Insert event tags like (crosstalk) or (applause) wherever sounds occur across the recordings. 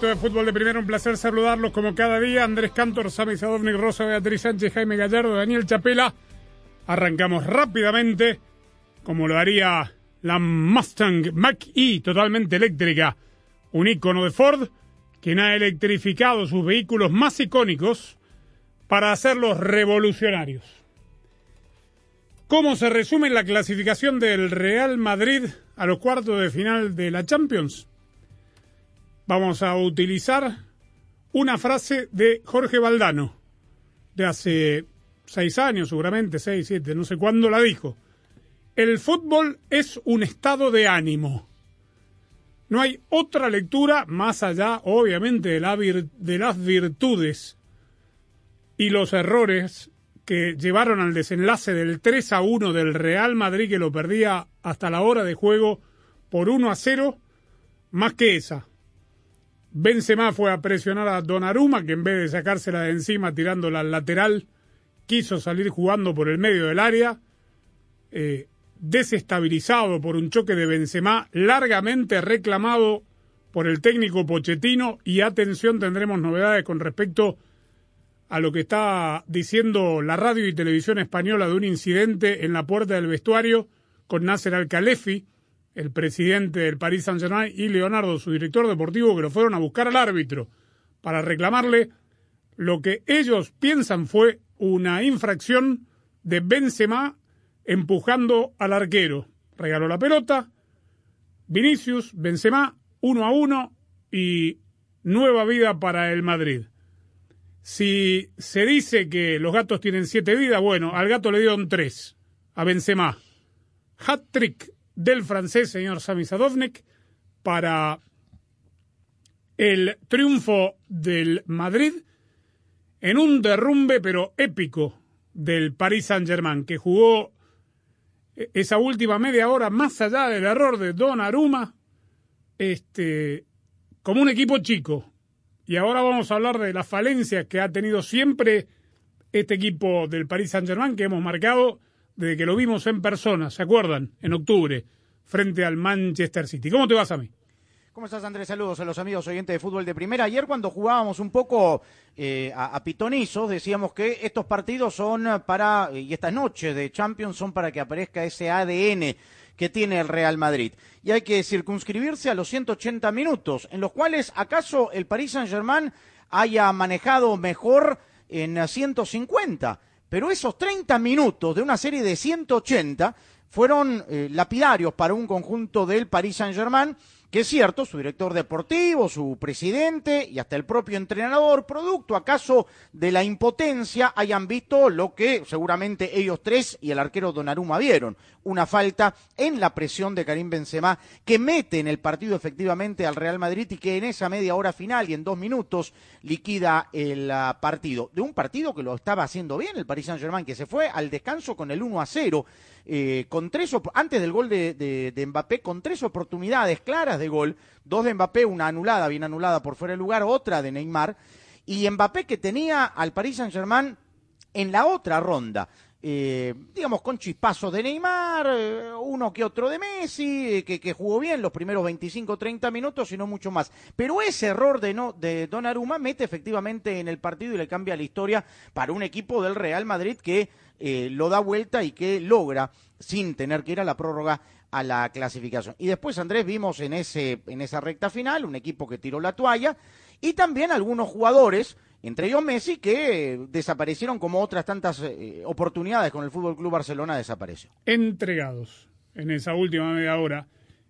De Fútbol de Primero. Un placer saludarlos como cada día. Andrés Cantor, Sami Sadovnik, Rosa Beatriz Sánchez, Jaime Gallardo, Daniel Chapela. Arrancamos rápidamente, como lo haría la Mustang Mach-E, totalmente eléctrica. Un ícono de Ford, quien ha electrificado sus vehículos más icónicos para hacerlos revolucionarios. ¿Cómo se resume la clasificación del Real Madrid a los cuartos de final de la Champions? Vamos a utilizar una frase de Jorge Valdano, de hace seis años, seguramente, seis, siete, no sé cuándo la dijo. El fútbol es un estado de ánimo. No hay otra lectura más allá, obviamente, de, la de las virtudes y los errores que llevaron al desenlace del 3 a 1 del Real Madrid, que lo perdía hasta la hora de juego por 1 a 0, más que esa. Benzema fue a presionar a Donnarumma, que en vez de sacársela de encima tirándola al lateral, quiso salir jugando por el medio del área, eh, desestabilizado por un choque de Benzema, largamente reclamado por el técnico Pochettino, y atención, tendremos novedades con respecto a lo que está diciendo la radio y televisión española de un incidente en la puerta del vestuario con Nasser Al-Khalefi, el presidente del Paris Saint-Germain, y Leonardo, su director deportivo, que lo fueron a buscar al árbitro para reclamarle lo que ellos piensan fue una infracción de Benzema empujando al arquero. Regaló la pelota, Vinicius, Benzema, uno a uno y nueva vida para el Madrid. Si se dice que los gatos tienen siete vidas, bueno, al gato le dieron tres, a Benzema. Hat-trick del francés, señor Sami Sadovnik, para el triunfo del Madrid en un derrumbe pero épico del Paris Saint-Germain, que jugó esa última media hora más allá del error de Donnarumma, este, como un equipo chico. Y ahora vamos a hablar de las falencias que ha tenido siempre este equipo del Paris Saint-Germain que hemos marcado desde que lo vimos en persona, ¿se acuerdan? En octubre, frente al Manchester City. ¿Cómo te vas a mí? ¿Cómo estás, Andrés? Saludos a los amigos oyentes de fútbol de primera. Ayer cuando jugábamos un poco eh, a, a pitonizos, decíamos que estos partidos son para, y estas noches de Champions son para que aparezca ese ADN que tiene el Real Madrid. Y hay que circunscribirse a los 180 minutos, en los cuales acaso el Paris Saint-Germain haya manejado mejor en 150. Pero esos 30 minutos de una serie de 180 fueron eh, lapidarios para un conjunto del Paris Saint-Germain que es cierto, su director deportivo, su presidente y hasta el propio entrenador, producto acaso de la impotencia, hayan visto lo que seguramente ellos tres y el arquero Donnarumma vieron, una falta en la presión de Karim Benzema que mete en el partido efectivamente al Real Madrid y que en esa media hora final y en dos minutos liquida el uh, partido. De un partido que lo estaba haciendo bien el Paris Saint-Germain, que se fue al descanso con el 1 a 0, eh, con tres antes del gol de, de, Mbappé, con tres oportunidades claras de gol, dos de Mbappé, una anulada, bien anulada por fuera de lugar, otra de Neymar, y Mbappé que tenía al Paris Saint-Germain en la otra ronda. Eh, digamos, con chispazos de Neymar, eh, uno que otro de Messi, eh, que, jugó bien los primeros 25, 30 minutos y no mucho más. Pero ese error de, no, de Donnarumma mete efectivamente en el partido y le cambia la historia para un equipo del Real Madrid que eh, lo da vuelta y que logra, sin tener que ir a la prórroga, a la clasificación. Y después, Andrés, vimos en, ese, en esa recta final un equipo que tiró la toalla y también algunos jugadores entre ellos Messi, que desaparecieron como otras tantas eh, oportunidades con el Fútbol Club Barcelona desapareció. Entregados en esa última media hora.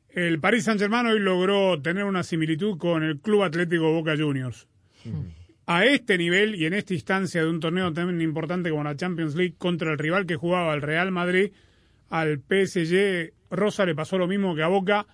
El Paris Saint-Germain hoy logró tener una similitud con el Club Atlético Boca Juniors. A este nivel y en esta instancia de un torneo tan importante como la Champions League contra el rival que jugaba el Real Madrid, al PSG Rosa le pasó lo mismo que a Boca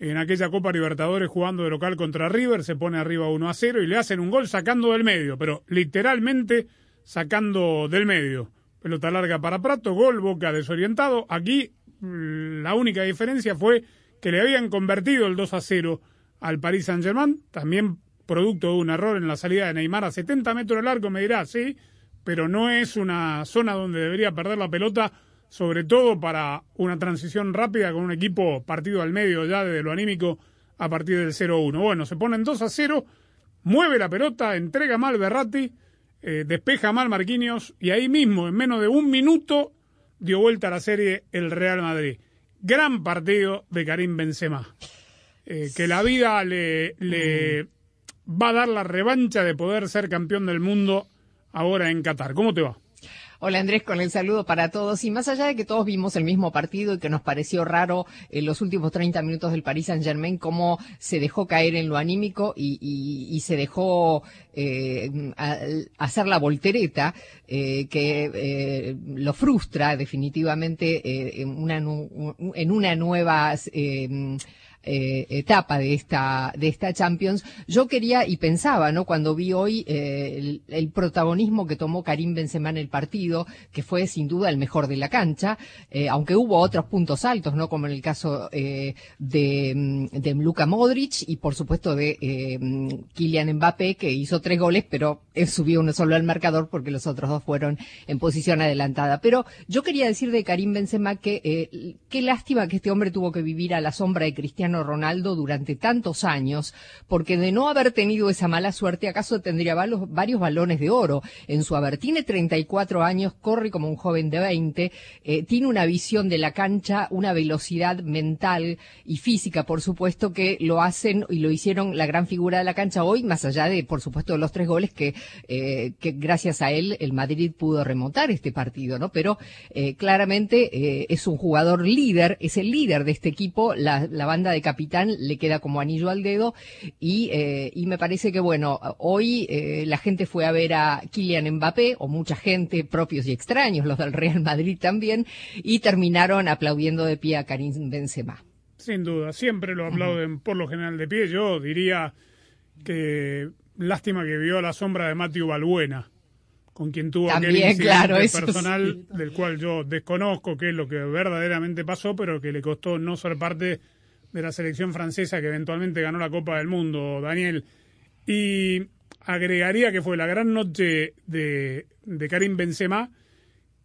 en aquella Copa Libertadores jugando de local contra River, se pone arriba 1 a 0 y le hacen un gol sacando del medio, pero literalmente sacando del medio. Pelota larga para Prato, gol, Boca desorientado. Aquí mm, la única diferencia fue que le habían convertido el 2 a 0 al Paris Saint-Germain, también producto de un error en la salida de Neymar a 70 metros del arco, me dirá, sí, pero no es una zona donde debería perder la pelota sobre todo para una transición rápida con un equipo partido al medio ya desde lo anímico a partir del 0-1. Bueno, se ponen 2 a 0, mueve la pelota, entrega mal Berratti, eh, despeja mal Marquinhos y ahí mismo, en menos de un minuto, dio vuelta a la serie el Real Madrid. Gran partido de Karim Benzema. Eh, que la vida le, le va a dar la revancha de poder ser campeón del mundo ahora en Qatar. ¿Cómo te va? Hola Andrés, con el saludo para todos. Y más allá de que todos vimos el mismo partido y que nos pareció raro en los últimos 30 minutos del Paris Saint Germain cómo se dejó caer en lo anímico y, se dejó eh, hacer la voltereta eh, que eh, lo frustra definitivamente en, una, en una nueva eh, etapa de esta, de esta Champions, yo quería y pensaba, ¿no? Cuando vi hoy eh, el, protagonismo que tomó Karim Benzema en el partido, que fue sin duda el mejor de la cancha, eh, aunque hubo otros puntos altos, ¿no? Como en el caso de, de Luka Modric y por supuesto de Kylian Mbappé, que hizo tres goles, pero subió uno solo al marcador porque los otros dos fueron en posición adelantada. Pero yo quería decir de Karim Benzema que qué lástima que este hombre tuvo que vivir a la sombra de Cristiano Ronaldo durante tantos años, porque de no haber tenido esa mala suerte, acaso tendría varios, balones de oro en su haber. Tiene 34 años, corre como un joven de 20, eh, tiene una visión de la cancha, una velocidad mental y física, por supuesto, que lo hacen y lo hicieron la gran figura de la cancha hoy, más allá de, por supuesto, los tres goles que, eh, gracias a él el Madrid pudo remontar este partido, ¿no? Pero eh, claramente es un jugador líder, es el líder de este equipo, la banda de capitán le queda como anillo al dedo y, eh, y me parece que bueno, hoy eh, la gente fue a ver a Kylian Mbappé o mucha gente, propios y extraños, los del Real Madrid también, y terminaron aplaudiendo de pie a Karim Benzema. Sin duda, siempre lo aplauden por lo general de pie. Yo diría que lástima que vio la sombra de Matthew Balbuena, con quien tuvo También, aquel claro, personal del cual yo desconozco qué es lo que verdaderamente pasó, pero que le costó no ser parte de la selección francesa que eventualmente ganó la Copa del Mundo, Daniel. Y agregaría que fue la gran noche de, de Karim Benzema,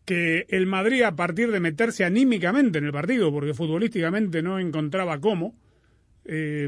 que el Madrid, a partir de meterse anímicamente en el partido, porque futbolísticamente no encontraba cómo, eh,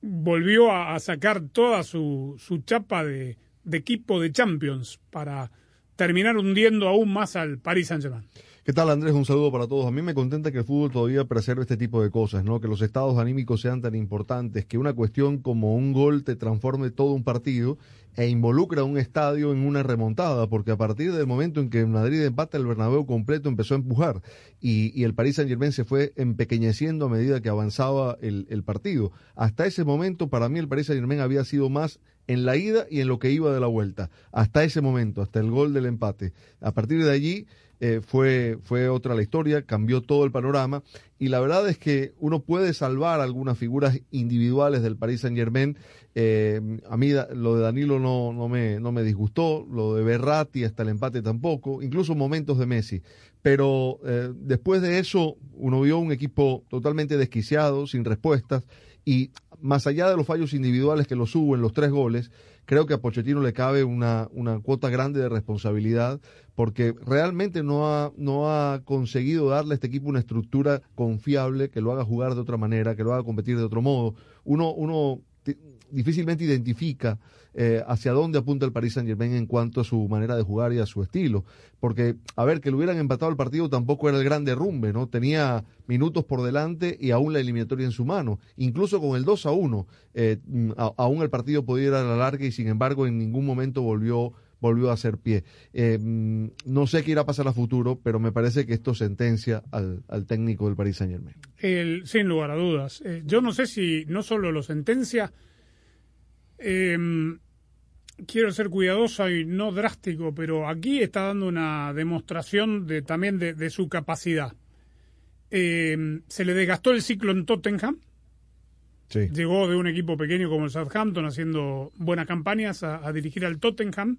volvió a, sacar toda su, su chapa de, de equipo de Champions para terminar hundiendo aún más al Paris Saint-Germain. ¿Qué tal Andrés? Un saludo para todos. A mí me contenta que el fútbol todavía preserve este tipo de cosas, ¿no? Que los estados anímicos sean tan importantes, que una cuestión como un gol te transforme todo un partido e involucra un estadio en una remontada, porque a partir del momento en que Madrid empata el Bernabéu completo empezó a empujar y, el Paris Saint Germain se fue empequeñeciendo a medida que avanzaba el, el partido. Hasta ese momento para mí el Paris Saint Germain había sido más en la ida y en lo que iba de la vuelta. Hasta ese momento, hasta el gol del empate. A partir de allí eh, fue, fue otra la historia, cambió todo el panorama y la verdad es que uno puede salvar algunas figuras individuales del Paris Saint Germain. Eh, a mí lo de Danilo no, no, me, no me disgustó, lo de Berratti hasta el empate tampoco, incluso momentos de Messi. Pero eh, después de eso uno vio un equipo totalmente desquiciado, sin respuestas y más allá de los fallos individuales que los hubo en los tres goles, creo que a Pochettino le cabe una, una cuota grande de responsabilidad porque realmente no ha, no ha conseguido darle a este equipo una estructura confiable que lo haga jugar de otra manera, que lo haga competir de otro modo. Uno, uno difícilmente identifica eh, hacia dónde apunta el Paris Saint Germain en cuanto a su manera de jugar y a su estilo. Porque, a ver, que le hubieran empatado el partido tampoco era el gran derrumbe, ¿no? Tenía minutos por delante y aún la eliminatoria en su mano. Incluso con el 2 a 1, eh, aún el partido podía ir a la larga y sin embargo en ningún momento volvió volvió a hacer pie. Eh, no sé qué irá a pasar a futuro, pero me parece que esto sentencia al, técnico del Paris Saint Germain. sin lugar a dudas. yo no sé si no solo lo sentencia, Em, quiero ser cuidadoso y no drástico, pero aquí está dando una demostración de, también de, su capacidad. Em, se le desgastó el ciclo en Tottenham. Llegó de un equipo pequeño como el Southampton haciendo buenas campañas a, dirigir al Tottenham.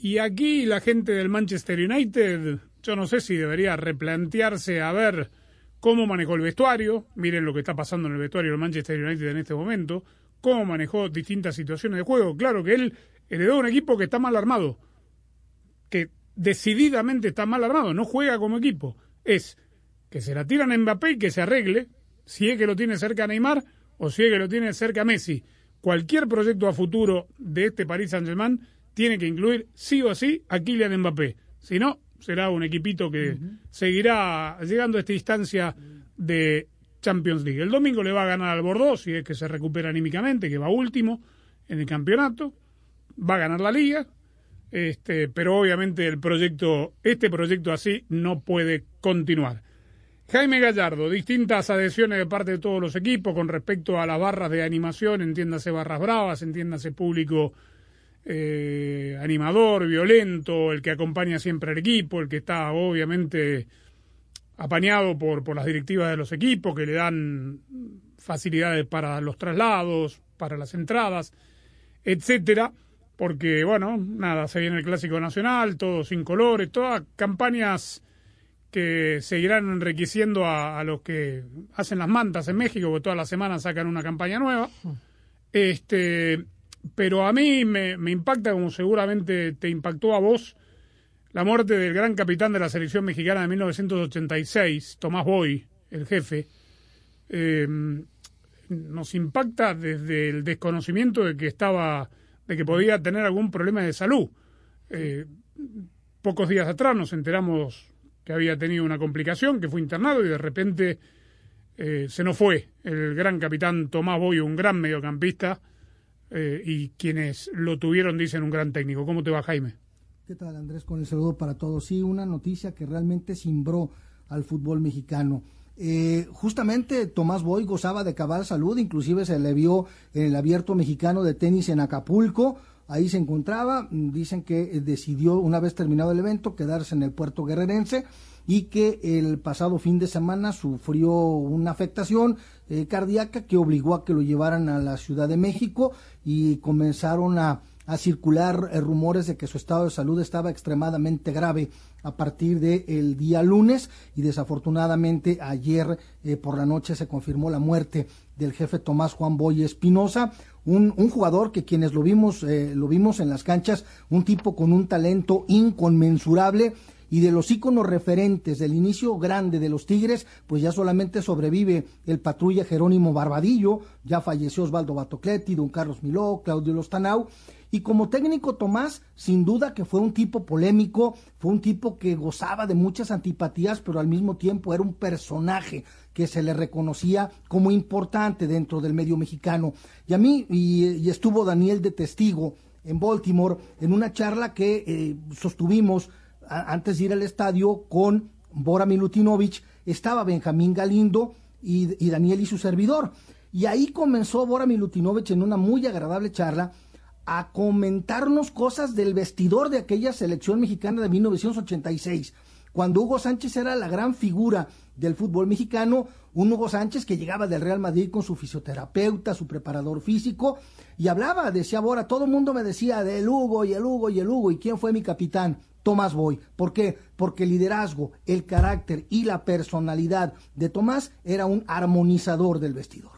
Y aquí la gente del Manchester United, yo no sé si debería replantearse a ver cómo manejó el vestuario. Miren lo que está pasando en el vestuario del Manchester United en este momento cómo manejó distintas situaciones de juego. Claro que él heredó un equipo que está mal armado, que decididamente está mal armado, no juega como equipo. Es que se la tiran a Mbappé y que se arregle, si es que lo tiene cerca a Neymar o si es que lo tiene cerca a Messi. Cualquier proyecto a futuro de este Paris Saint-Germain tiene que incluir sí o sí a Kylian Mbappé. Si no, será un equipito que seguirá llegando a esta instancia de Champions League. El domingo le va a ganar al Bordeaux si es que se recupera anímicamente, que va último en el campeonato. Va a ganar la liga, este, pero obviamente el proyecto, este proyecto así no puede continuar. Jaime Gallardo, distintas adhesiones de parte de todos los equipos con respecto a las barras de animación, entiéndase barras bravas, entiéndase público eh, animador, violento, el que acompaña siempre al equipo, el que está obviamente apañado por, por las directivas de los equipos que le dan facilidades para los traslados, para las entradas, etcétera, porque bueno, nada, se viene el Clásico Nacional, todo sin colores, todas campañas que seguirán enriqueciendo a, los que hacen las mantas en México, porque todas las semanas sacan una campaña nueva. Este, pero a mí me, me impacta, como seguramente te impactó a vos, la muerte del gran capitán de la selección mexicana de 1986, Tomás Boy, el jefe, em, nos impacta desde el desconocimiento de que estaba, de que podía tener algún problema de salud. Eh, pocos días atrás nos enteramos que había tenido una complicación, que fue internado y de repente eh, se nos fue el gran capitán Tomás Boy, un gran mediocampista, eh, y quienes lo tuvieron dicen un gran técnico. ¿Cómo te va, Jaime? ¿Qué tal Andrés? Con el saludo para todos. Sí, una noticia que realmente cimbró al fútbol mexicano. Eh, justamente Tomás Boy gozaba de cabal salud, inclusive se le vio en el abierto mexicano de tenis en Acapulco, ahí se encontraba, dicen que decidió una vez terminado el evento quedarse en el puerto guerrerense y que el pasado fin de semana sufrió una afectación eh, cardíaca que obligó a que lo llevaran a la Ciudad de México y comenzaron a a circular eh, rumores de que su estado de salud estaba extremadamente grave a partir del día lunes y desafortunadamente ayer eh, por la noche se confirmó la muerte del jefe Tomás Juan Boy Espinosa, un, jugador que quienes lo vimos, eh, lo vimos en las canchas, un tipo con un talento inconmensurable y de los íconos referentes del inicio grande de los Tigres, pues ya solamente sobrevive el patrulla Jerónimo Barbadillo, ya falleció Osvaldo Batocletti, don Carlos Miló, Claudio Lostanau, y como técnico Tomás, sin duda que fue un tipo polémico, fue un tipo que gozaba de muchas antipatías, pero al mismo tiempo era un personaje que se le reconocía como importante dentro del medio mexicano. Y a mí, y, estuvo Daniel de testigo en Baltimore, en una charla que eh, sostuvimos antes de ir al estadio con Bora Milutinovich, estaba Benjamín Galindo y, y Daniel y su servidor. Y ahí comenzó Bora Milutinovich en una muy agradable charla a comentarnos cosas del vestidor de aquella selección mexicana de 1986, cuando Hugo Sánchez era la gran figura del fútbol mexicano, un Hugo Sánchez que llegaba del Real Madrid con su fisioterapeuta, su preparador físico, y hablaba, decía ahora, todo el mundo me decía del Hugo y el Hugo y el Hugo, ¿y quién fue mi capitán? Tomás Boy. ¿Por qué? Porque el liderazgo, el carácter y la personalidad de Tomás era un armonizador del vestidor.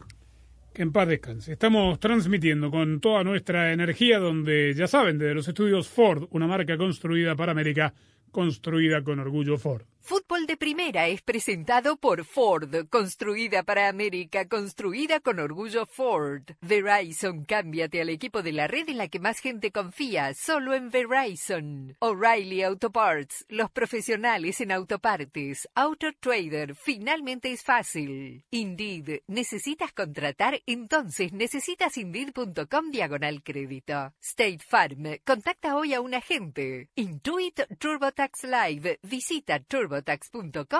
En paz descanse. Estamos transmitiendo con toda nuestra energía donde, ya saben, desde los estudios Ford, una marca construida para América, construida con orgullo Ford. Fútbol de Primera es presentado por Ford, construida para América, construida con orgullo Ford. Verizon, cámbiate al equipo de la red en la que más gente confía, solo en Verizon. O'Reilly Auto Parts, los profesionales en autopartes. Auto Trader, finalmente es fácil. Indeed, ¿necesitas contratar? Entonces necesitas Indeed.com diagonal crédito. State Farm, contacta hoy a un agente. Intuit TurboTax Live, visita Turbo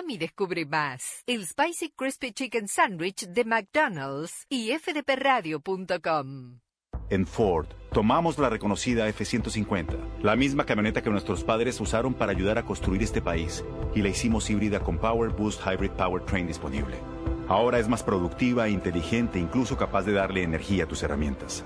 y descubre más. El Spicy Crispy Chicken Sandwich de McDonald's y fdpradio.com. En Ford, tomamos la reconocida F-150, la misma camioneta que nuestros padres usaron para ayudar a construir este país, y la hicimos híbrida con Power Boost Hybrid Powertrain disponible. Ahora es más productiva, inteligente e incluso capaz de darle energía a tus herramientas.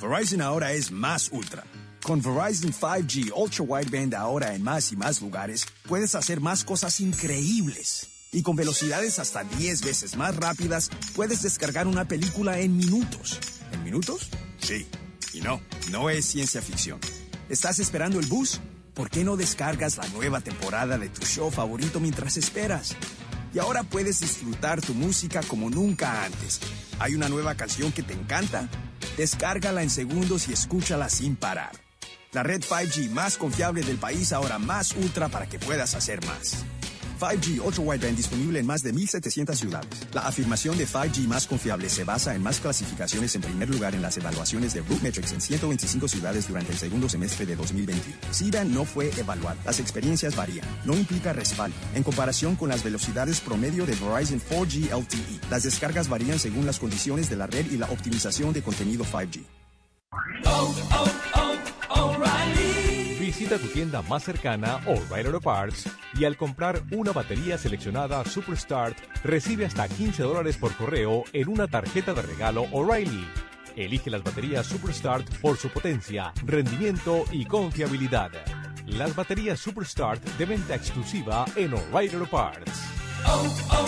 Verizon ahora es más ultra. Con Verizon 5G Ultra Wideband ahora en más y más lugares, puedes hacer más cosas increíbles. Y con velocidades hasta 10 veces más rápidas, puedes descargar una película en minutos. ¿En minutos? Sí. Y no, no es ciencia ficción. ¿Estás esperando el bus? ¿Por qué no descargas la nueva temporada de tu show favorito mientras esperas? Y ahora puedes disfrutar tu música como nunca antes. ¿Hay una nueva canción que te encanta? Descárgala en segundos y escúchala sin parar. La red 5G más confiable del país ahora más ultra para que puedas hacer más. 5G Ultra Wideband disponible en más de 1.700 ciudades. La afirmación de 5G más confiable se basa en más clasificaciones en primer lugar en las evaluaciones de Rootmetrics en 125 ciudades durante el segundo semestre de 2021. C-Band no fue evaluado. Las experiencias varían. No implica respaldo. En comparación con las velocidades promedio de Verizon 4G LTE, las descargas varían según las condiciones de la red y la optimización de contenido 5G. Visita tu tienda más cercana, O'Reilly Auto Parts, y al comprar una batería seleccionada Superstart, recibe hasta 15 dólares por correo en una tarjeta de regalo O'Reilly. Elige las baterías Superstart por su potencia, rendimiento y confiabilidad. Las baterías Superstart de venta exclusiva en O'Reilly Auto Parts. Oh, oh,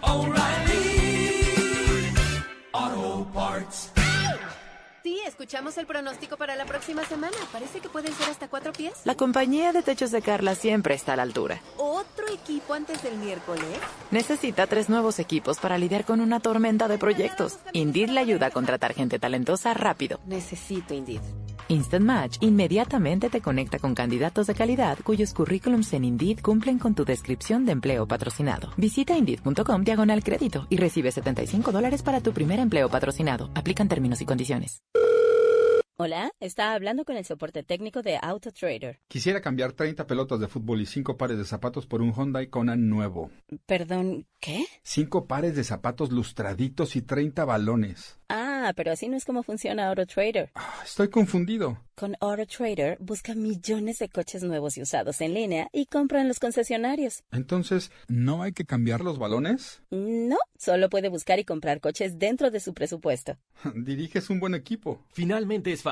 oh, O'Reilly Auto Parts. Escuchamos el pronóstico para la próxima semana. Parece que pueden ser hasta cuatro pies. La compañía de techos de Carla siempre está a la altura. ¿Otro equipo antes del miércoles? Necesita tres nuevos equipos para lidiar con una tormenta de proyectos. Indeed le ayuda a contratar gente talentosa rápido. Necesito Indeed. Instant Match inmediatamente te conecta con candidatos de calidad cuyos currículums en Indeed cumplen con tu descripción de empleo patrocinado. Visita Indeed.com diagonal crédito y recibe 75 dólares para tu primer empleo patrocinado. Aplican términos y condiciones. Hola, está hablando con el soporte técnico de AutoTrader. Quisiera cambiar 30 pelotas de fútbol y 5 pares de zapatos por un Hyundai Kona nuevo. Perdón, ¿qué? 5 pares de zapatos lustraditos y 30 balones. Ah, pero así no es como funciona AutoTrader. Ah, estoy confundido. Con AutoTrader busca millones de coches nuevos y usados en línea y compra en los concesionarios. Entonces, ¿no hay que cambiar los balones? No, solo puede buscar y comprar coches dentro de su presupuesto. (laughs) Diriges un buen equipo. Finalmente es fácil.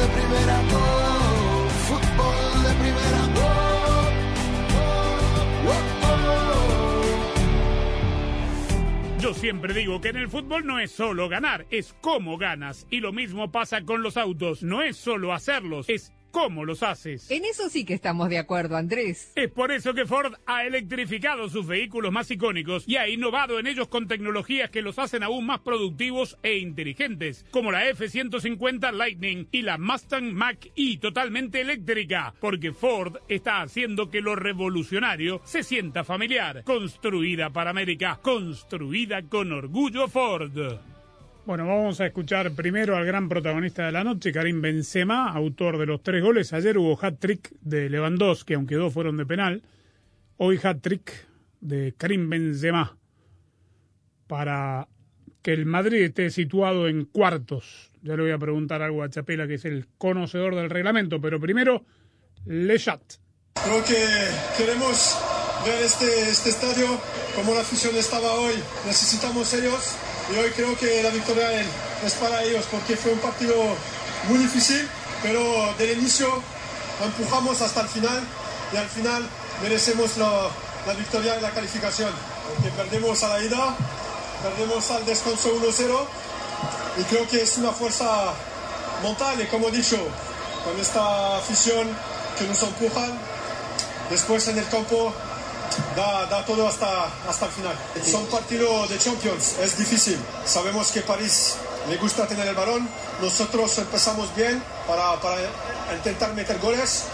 De primera, fútbol de primera. Yo siempre digo que en el fútbol no es solo ganar, es cómo ganas. Y lo mismo pasa con los autos, no es solo hacerlos, es cómo los haces. En eso sí que estamos de acuerdo, Andrés. Es por eso que Ford ha electrificado sus vehículos más icónicos y ha innovado en ellos con tecnologías que los hacen aún más productivos e inteligentes, como la F-150 Lightning y la Mustang Mach-E totalmente eléctrica, porque Ford está haciendo que lo revolucionario se sienta familiar. Construida para América, construida con orgullo Ford. Bueno, vamos a escuchar primero al gran protagonista de la noche, Karim Benzema, autor de los tres goles. Ayer hubo hat-trick de Lewandowski, aunque dos fueron de penal. Hoy hat-trick de Karim Benzema para que el Madrid esté situado en cuartos. Ya le voy a preguntar algo a Chapela, que es el conocedor del reglamento, pero primero, Le Chat. Creo que queremos ver este, este estadio como la afición estaba hoy. Necesitamos ellos y hoy creo que la victoria es para ellos porque fue un partido muy difícil, pero del inicio empujamos hasta el final y al final merecemos la, la victoria y la calificación. Porque perdemos a la ida, perdemos al descanso 1-0 y creo que es una fuerza mental y como he dicho, con esta afición que nos empujan, después en el campo da, da todo hasta, hasta el final. Son partidos de Champions, es difícil. Sabemos que París le gusta tener el balón. Nosotros empezamos bien para, para intentar meter goles.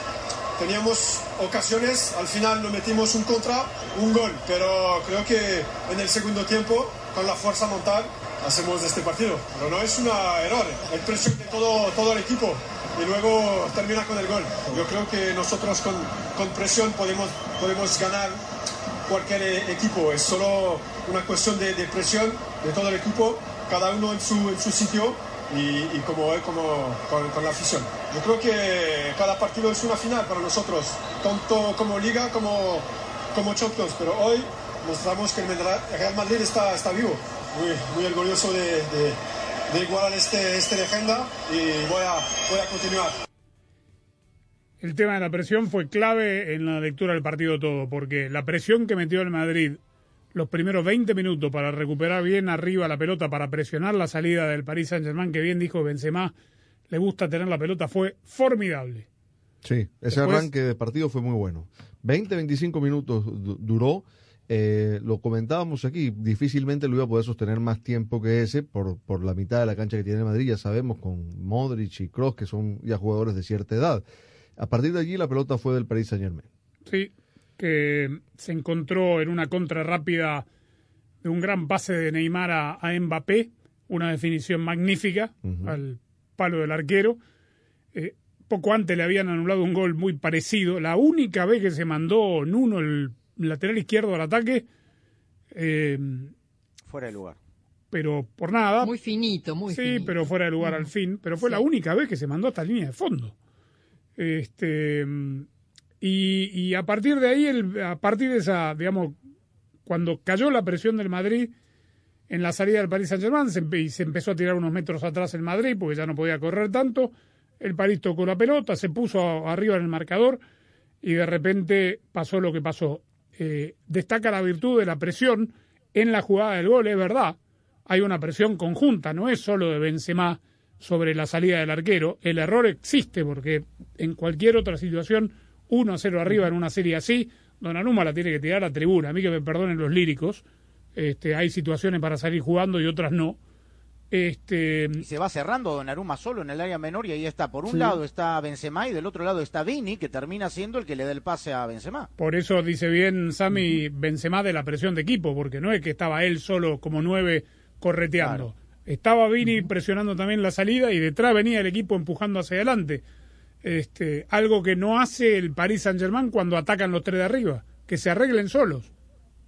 Teníamos ocasiones, al final nos metimos un contra, un gol, pero creo que en el segundo tiempo, con la fuerza mental, hacemos este partido. Pero no es un error, es presión de todo, todo el equipo y luego termina con el gol. Yo creo que nosotros con, con presión podemos, podemos ganar cualquier e- equipo, es solo una cuestión de, de presión de todo el equipo, cada uno en su, en su sitio y, y como, como con, con, la afición. Yo creo que cada partido es una final para nosotros, tanto como liga como, como Champions, pero hoy mostramos que el Real Madrid está, está vivo, muy, muy orgulloso de, de de igualar este, este legenda y voy a, voy a continuar. El tema de la presión fue clave en la lectura del partido todo, porque la presión que metió el Madrid los primeros 20 minutos para recuperar bien arriba la pelota, para presionar la salida del Paris Saint-Germain, que bien dijo Benzema, le gusta tener la pelota, fue formidable. Sí, ese Después- arranque de partido fue muy bueno. 20-25 minutos du- duró. Eh, lo comentábamos aquí, difícilmente lo iba a poder sostener más tiempo que ese por, por la mitad de la cancha que tiene Madrid, ya sabemos, con Modric y Kroos, que son ya jugadores de cierta edad. A partir de allí la pelota fue del Paris Saint Germain. Sí, que se encontró en una contra rápida de un gran pase de Neymar a, a Mbappé, una definición magnífica al palo del arquero. Eh, poco antes le habían anulado un gol muy parecido. La única vez que se mandó Nuno, el lateral izquierdo, al ataque, eh, Fuera de lugar. pero por nada. Muy finito, muy sí, finito. pero fuera de lugar al fin. Pero fue la única vez que se mandó hasta línea de fondo. Este y, y a partir de ahí, el, a partir de esa, digamos, cuando cayó la presión del Madrid en la salida del Paris Saint Germain se, y se empezó a tirar unos metros atrás el Madrid porque ya no podía correr tanto. El París tocó la pelota, se puso a- arriba en el marcador y de repente pasó lo que pasó. Eh, destaca la virtud de la presión en la jugada del gol, es verdad. Hay una presión conjunta, no es solo de Benzema sobre la salida del arquero. El error existe porque en cualquier otra situación, 1 a 0 arriba en una serie así, Donnarumma la tiene que tirar a tribuna. A mí que me perdonen los líricos. Este, hay situaciones para salir jugando y otras no. Este, Y se va cerrando Donnarumma solo en el área menor y ahí está. Por un Sí. lado está Benzema y del otro lado está Vini, que termina siendo el que le da el pase a Benzema. Por eso dice bien Sami Benzema de la presión de equipo, porque no es que estaba él solo como nueve correteando. Estaba Vini presionando también la salida y detrás venía el equipo empujando hacia adelante. Este, algo que no hace el Paris Saint-Germain cuando atacan los tres de arriba, que se arreglen solos.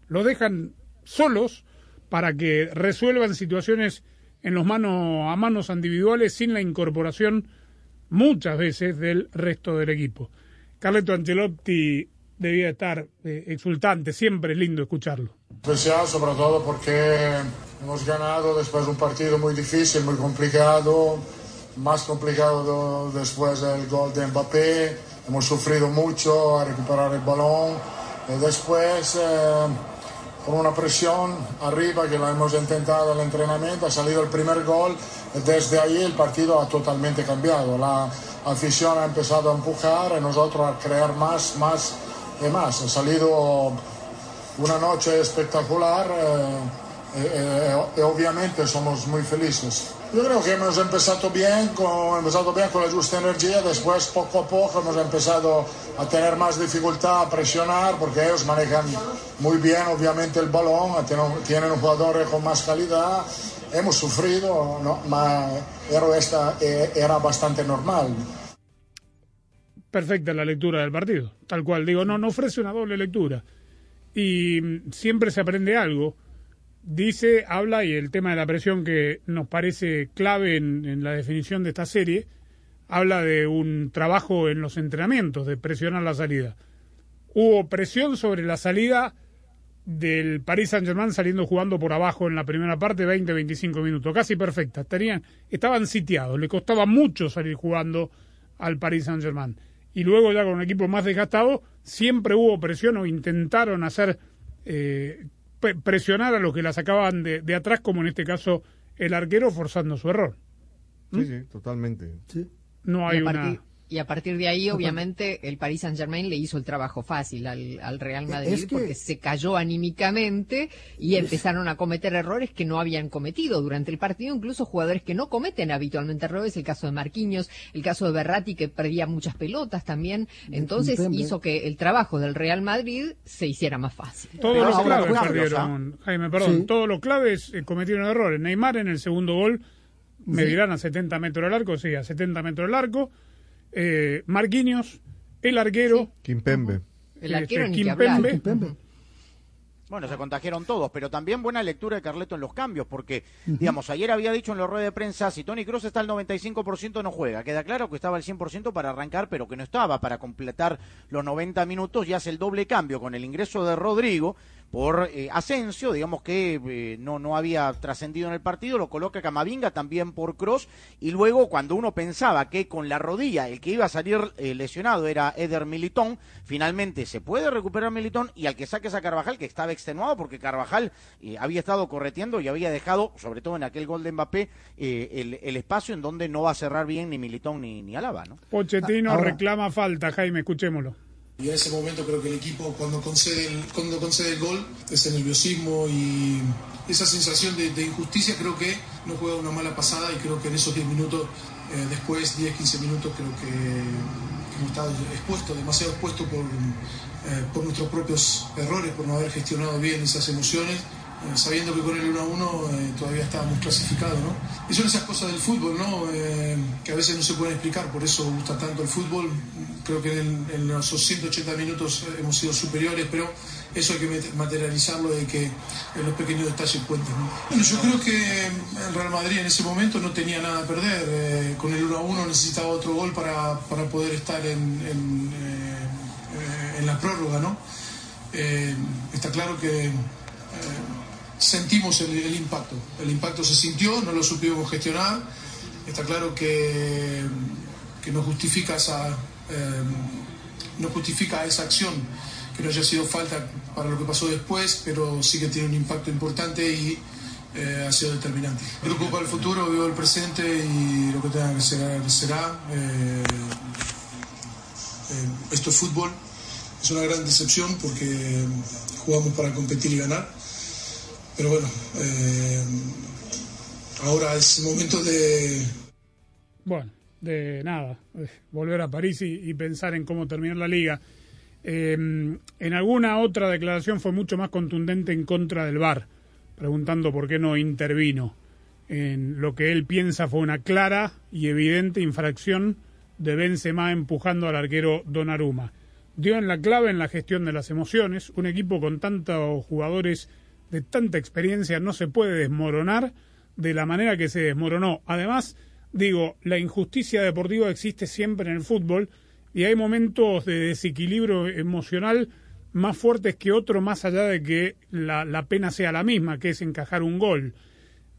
Los dejan solos para que resuelvan situaciones en los manos a manos individuales sin la incorporación muchas veces del resto del equipo. Carleto Ancelotti debía estar eh, exultante, siempre es lindo escucharlo. Especial sobre todo porque hemos ganado después de un partido muy difícil, muy complicado, más complicado do- después del gol de Mbappé. Hemos sufrido mucho a recuperar el balón. Y después eh, con una presión arriba que la hemos intentado en el entrenamiento, ha salido el primer gol, desde ahí el partido ha totalmente cambiado, la afición ha empezado a empujar y nosotros a crear más, más y más. Ha salido una noche espectacular eh, eh, eh, y obviamente somos muy felices. Yo creo que hemos empezado bien, con, la justa energía, después poco a poco hemos empezado a tener más dificultad a presionar porque ellos manejan muy bien obviamente el balón, tienen, jugadores con más calidad, hemos sufrido, ¿no? pero esta era bastante normal. Perfecta la lectura del partido, tal cual, digo, no, no ofrece una doble lectura y siempre se aprende algo dice, habla, y el tema de la presión que nos parece clave en, la definición de esta serie, habla de un trabajo en los entrenamientos, de presionar la salida. Hubo presión sobre la salida del Paris Saint-Germain saliendo jugando por abajo en la primera parte, 20-25 minutos, casi perfecta. Estaban sitiados, le costaba mucho salir jugando al Paris Saint-Germain. Y luego ya con un equipo más desgastado, siempre hubo presión o intentaron hacer eh, presionar a los que la sacaban de, de, atrás, como en este caso el arquero, forzando su error. Sí, sí, totalmente. No hay una... Y a partir de ahí, obviamente, el Paris Saint Germain le hizo el trabajo fácil al, Real Madrid porque se cayó anímicamente y empezaron a cometer errores que no habían cometido durante el partido, incluso jugadores que no cometen habitualmente errores, el caso de Marquinhos, el caso de Berratti que perdía muchas pelotas también, entonces hizo que el trabajo del Real Madrid se hiciera más fácil. Todos los claves perdieron, Jaime, perdón, todos los claves eh, cometieron errores. Neymar en el segundo gol me dirán a 70 metros del arco, sí, a 70 metros del arco eh, Marquinhos, el arquero. Kimpembe. El arquero este, Kimpembe. Bueno, se contagiaron todos, pero también buena lectura de Carleto en los cambios, porque, digamos, ayer había dicho en la rueda de prensa, si Tony Cruz está al 95% no juega. Queda claro que estaba al 100% para arrancar, pero que no estaba para completar los 90 minutos y hace el doble cambio con el ingreso de Rodrigo por eh, Asensio, digamos que eh, no, no había trascendido en el partido, lo coloca Camavinga también por Cross, y luego cuando uno pensaba que con la rodilla el que iba a salir eh, lesionado era Eder Militón, finalmente se puede recuperar Militón y al que saque a Carvajal, que estaba extenuado porque Carvajal había estado correteando y había dejado, sobre todo en aquel gol de Mbappé, el, el, espacio en donde no va a cerrar bien ni Militón ni, ni Alaba. ¿no? Pochettino reclama falta, Jaime, escuchémoslo. Y en ese momento creo que el equipo cuando concede el, cuando concede el gol, ese nerviosismo y esa sensación de, injusticia creo que no juega una mala pasada y creo que en esos 10 minutos, eh, después 10, 15 minutos creo que, hemos estado expuestos, demasiado expuestos por, eh, por nuestros propios errores, por no haber gestionado bien esas emociones sabiendo que con el 1 a 1 eh, todavía estábamos clasificados, ¿no? Y son esas cosas del fútbol, ¿no? Eh, que a veces no se pueden explicar, por eso gusta tanto el fútbol. Creo que en, en esos 180 minutos hemos sido superiores, pero eso hay que materializarlo de que en los pequeños detalles cuentan. ¿no? yo creo que el Real Madrid en ese momento no tenía nada a perder. con el 1 a 1 necesitaba otro gol para, para poder estar en, en, en la prórroga, ¿no? está claro que sentimos el, impacto. El impacto se sintió, no lo supimos gestionar. Está claro que, que no justifica esa eh, no justifica esa acción que no haya sido falta para lo que pasó después, pero sí que tiene un impacto importante y eh, ha sido determinante. Preocupa el futuro, vivo el presente y lo que tenga que ser será. Eh, esto es fútbol, es una gran decepción porque jugamos para competir y ganar pero bueno, eh, ahora es momento de... Bueno, de nada, volver a París y, pensar en cómo terminar la liga. Eh, en alguna otra declaración fue mucho más contundente en contra del VAR, preguntando por qué no intervino. En lo que él piensa fue una clara y evidente infracción de Benzema empujando al arquero Donnarumma. Dio en la clave en la gestión de las emociones, un equipo con tantos jugadores de tanta experiencia no se puede desmoronar de la manera que se desmoronó. Además, digo, la injusticia deportiva existe siempre en el fútbol y hay momentos de desequilibrio emocional más fuertes que otros, más allá de que la, la pena sea la misma, que es encajar un gol.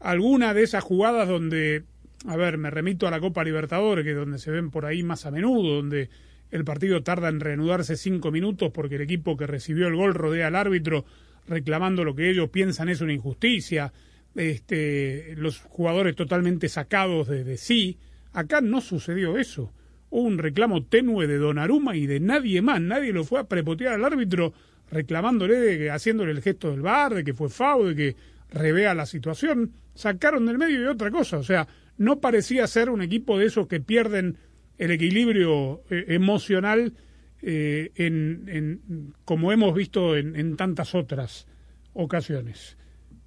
Alguna de esas jugadas donde, a ver, me remito a la Copa Libertadores, que es donde se ven por ahí más a menudo, donde el partido tarda en reanudarse cinco minutos porque el equipo que recibió el gol rodea al árbitro reclamando lo que ellos piensan es una injusticia, este, los jugadores totalmente sacados de, sí. Acá no sucedió eso. Hubo un reclamo tenue de Donnarumma y de nadie más. Nadie lo fue a prepotear al árbitro reclamándole, de haciéndole el gesto del bar, de que fue FAO, de que revea la situación. Sacaron del medio y otra cosa. O sea, no parecía ser un equipo de esos que pierden el equilibrio eh, emocional eh, en, en, como hemos visto en, en tantas otras ocasiones.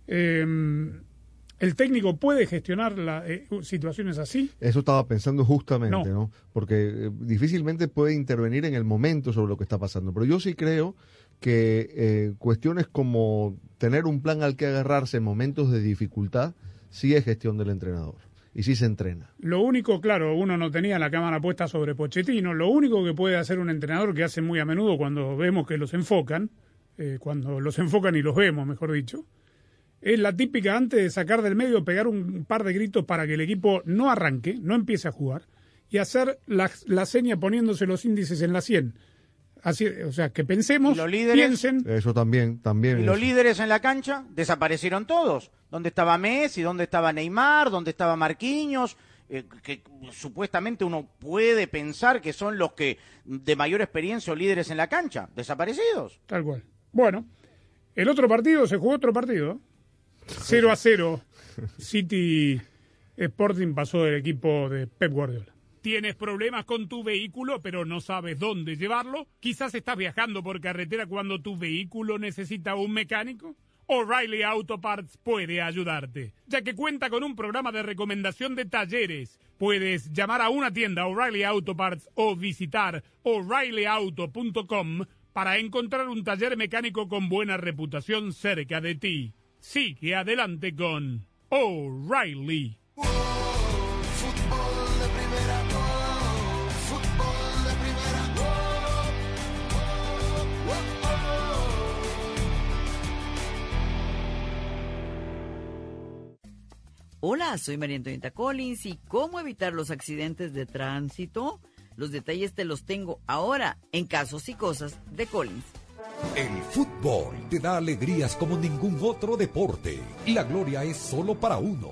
Eh, ¿El técnico puede gestionar la, eh, situaciones así? Eso estaba pensando justamente, No. ¿no? Porque eh, difícilmente puede intervenir en el momento sobre lo que está pasando. Pero yo sí creo que eh, cuestiones como tener un plan al que agarrarse en momentos de dificultad, sí es gestión del entrenador. Y sí se entrena. Lo único, claro, uno no tenía la cámara puesta sobre Pochettino. Lo único que puede hacer un entrenador, que hace muy a menudo cuando vemos que los enfocan, eh, cuando los enfocan y los vemos, mejor dicho, es la típica antes de sacar del medio, pegar un par de gritos para que el equipo no arranque, no empiece a jugar, y hacer la, la seña poniéndose los índices en la 100. Así, o sea, que pensemos, ¿Y los líderes? piensen, Eso también, también. Y los eso. líderes en la cancha desaparecieron todos. ¿Dónde estaba Messi? ¿Dónde estaba Neymar? ¿Dónde estaba Marquinhos? Eh, que supuestamente uno puede pensar que son los que de mayor experiencia o líderes en la cancha. Desaparecidos. Tal cual. Bueno, el otro partido, se jugó otro partido. (laughs) 0 a 0. City Sporting pasó del equipo de Pep Guardiola. ¿Tienes problemas con tu vehículo pero no sabes dónde llevarlo? ¿Quizás estás viajando por carretera cuando tu vehículo necesita un mecánico? O'Reilly Auto Parts puede ayudarte, ya que cuenta con un programa de recomendación de talleres. Puedes llamar a una tienda O'Reilly Auto Parts o visitar o'ReillyAuto.com para encontrar un taller mecánico con buena reputación cerca de ti. Sigue adelante con O'Reilly. Hola, soy María Antonieta Collins y cómo evitar los accidentes de tránsito. Los detalles te los tengo ahora en Casos y Cosas de Collins. El fútbol te da alegrías como ningún otro deporte. La gloria es solo para uno,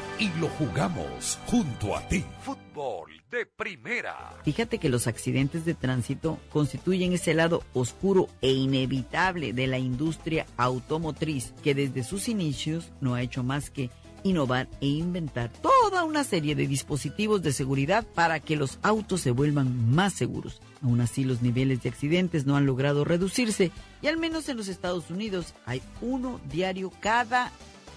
Y lo jugamos junto a ti. Fútbol de primera. Fíjate que los accidentes de tránsito constituyen ese lado oscuro e inevitable de la industria automotriz que desde sus inicios no ha hecho más que innovar e inventar toda una serie de dispositivos de seguridad para que los autos se vuelvan más seguros. Aún así, los niveles de accidentes no han logrado reducirse y al menos en los Estados Unidos hay uno diario cada,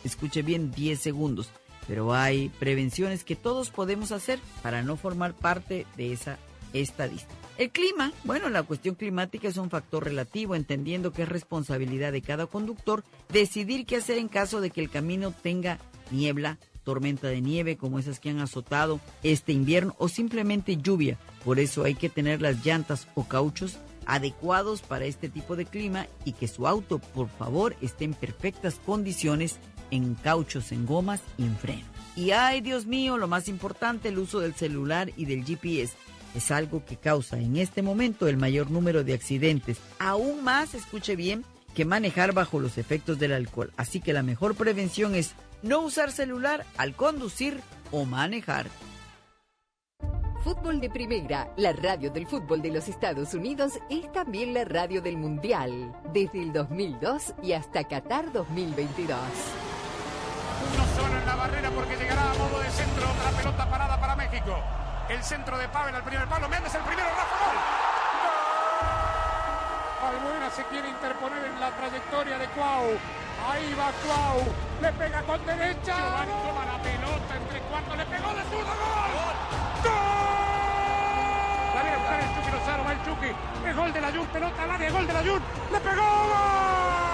escuche bien, 10 segundos. Pero hay prevenciones que todos podemos hacer para no formar parte de esa estadística. El clima, bueno, la cuestión climática es un factor relativo, entendiendo que es responsabilidad de cada conductor decidir qué hacer en caso de que el camino tenga niebla, tormenta de nieve como esas que han azotado este invierno o simplemente lluvia. Por eso hay que tener las llantas o cauchos adecuados para este tipo de clima y que su auto, por favor, esté en perfectas condiciones en cauchos, en gomas y en freno. Y ay, Dios mío, lo más importante, el uso del celular y del GPS es algo que causa en este momento el mayor número de accidentes. Aún más, escuche bien, que manejar bajo los efectos del alcohol. Así que la mejor prevención es no usar celular al conducir o manejar. Fútbol de Primera, la radio del fútbol de los Estados Unidos, es también la radio del Mundial, desde el 2002 y hasta Qatar 2022. Solo en la barrera porque llegará a modo de centro otra pelota parada para México. El centro de Pavel al primer palo. Méndez el primero, Rafa Gol. Albuena se quiere interponer en la trayectoria de Cuau. Ahí va Cuau. Le pega con derecha. Giovanni toma la pelota entre cuartos. Le pegó de zurda. ¡Gol! ¡Gol! La viene a buscar el Chucky Lozano. Va el Chucky. Es gol de la Jun. Pelota al área. Gol de la Jun. Le pegó. ¡Gol!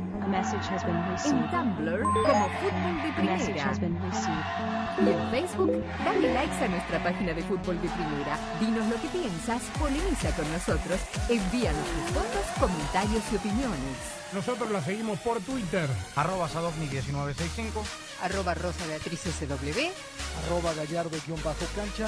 En Tumblr, como Fútbol de Primera. Y en Facebook, dale likes a nuestra página de Fútbol de Primera. Dinos lo que piensas, polemiza con nosotros, envíanos tus fotos, comentarios y opiniones. Nosotros la seguimos por Twitter. Arroba Sadovni1965. Arroba Rosa Beatriz SW. Arroba Gallardo-cancha.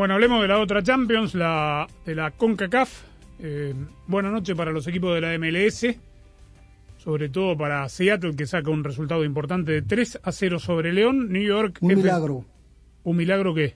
Bueno, hablemos de la otra Champions, la de la CONCACAF. Eh, buena noche para los equipos de la MLS, sobre todo para Seattle, que saca un resultado importante de 3 a 0 sobre León. New York. Un F- milagro. ¿Un milagro qué?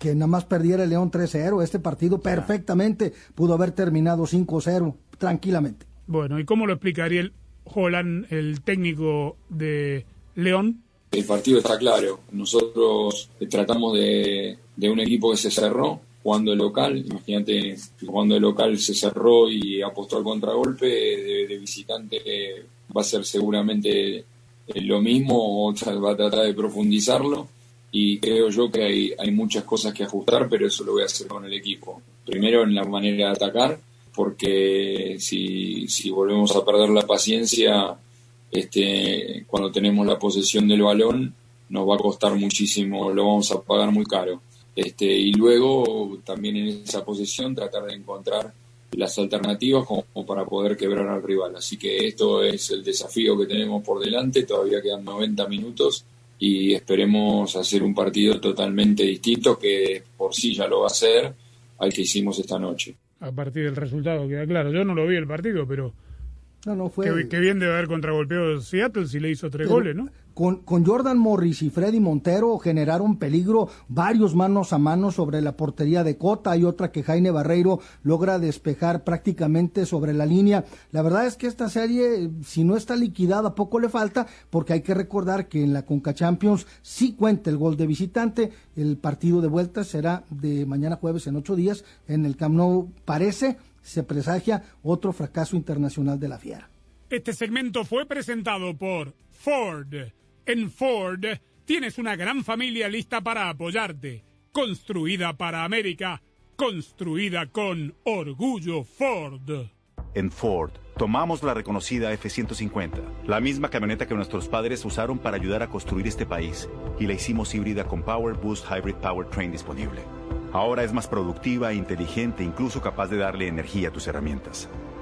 Que nada más perdiera el León 3-0. Este partido perfectamente pudo haber terminado 5-0, tranquilamente. Bueno, ¿y cómo lo explicaría el Holland, el técnico de León? El partido está claro. Nosotros tratamos de, de un equipo que se cerró jugando de local. Imagínate, jugando de local se cerró y apostó al contragolpe. De, visitante eh, va a ser seguramente eh, lo mismo o va a tratar de profundizarlo. Y creo yo que hay, hay muchas cosas que ajustar, pero eso lo voy a hacer con el equipo. Primero en la manera de atacar, porque si, si volvemos a perder la paciencia, este, cuando tenemos la posesión del balón, nos va a costar muchísimo, lo vamos a pagar muy caro. Este, y luego también en esa posesión tratar de encontrar las alternativas como, como para poder quebrar al rival. Así que esto es el desafío que tenemos por delante, todavía quedan 90 minutos y esperemos hacer un partido totalmente distinto que por sí ya lo va a ser al que hicimos esta noche. A partir del resultado queda claro. Yo no lo vi el partido, pero No, no fue. qué, qué bien debe haber contragolpeado Seattle si le hizo tres Pero goles, ¿no? Con, Jordan Morris y Freddy Montero generaron peligro varios manos a mano sobre la portería de Cota. Hay otra que Jaime Barreiro logra despejar prácticamente sobre la línea. La verdad es que esta serie, si no está liquidada, poco le falta, porque hay que recordar que en la Conca Champions sí cuenta el gol de visitante. El partido de vuelta será de mañana jueves en ocho días en el Camp Nou. Parece, se presagia otro fracaso internacional de la Fiera. Este segmento fue presentado por Ford. En Ford tienes una gran familia lista para apoyarte. Construida para América. Construida con orgullo Ford. En Ford, tomamos la reconocida F-150, la misma camioneta que nuestros padres usaron para ayudar a construir este país, y la hicimos híbrida con Power Boost Hybrid Powertrain disponible. Ahora es más productiva, inteligente, incluso capaz de darle energía a tus herramientas.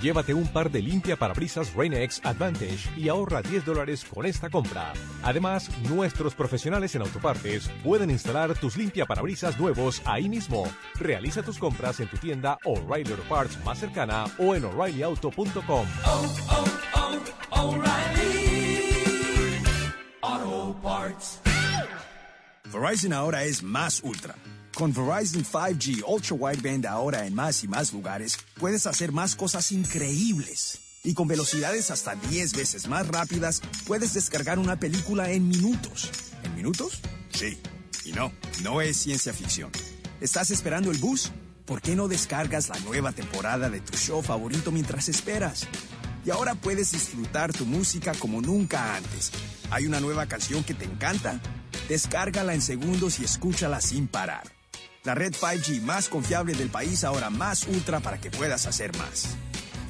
Llévate un par de limpia parabrisas Rain-X Advantage y ahorra 10 dólares con esta compra. Además, nuestros profesionales en autopartes pueden instalar tus limpia parabrisas nuevos ahí mismo. Realiza tus compras en tu tienda O'Reilly Auto Parts más cercana o en o'ReillyAuto.com. Auto Parts. Verizon ahora es más ultra. Con Verizon 5G Ultra Wideband ahora en más y más lugares, puedes hacer más cosas increíbles. Y con velocidades hasta 10 veces más rápidas, puedes descargar una película en minutos. ¿En minutos? Sí. Y no, no es ciencia ficción. ¿Estás esperando el bus? ¿por qué no descargas la nueva temporada de tu show favorito mientras esperas? Y ahora puedes disfrutar tu música como nunca antes. ¿Hay una nueva canción que te encanta? Descárgala en segundos y escúchala sin parar. La red 5G más confiable del país ahora más ultra para que puedas hacer más.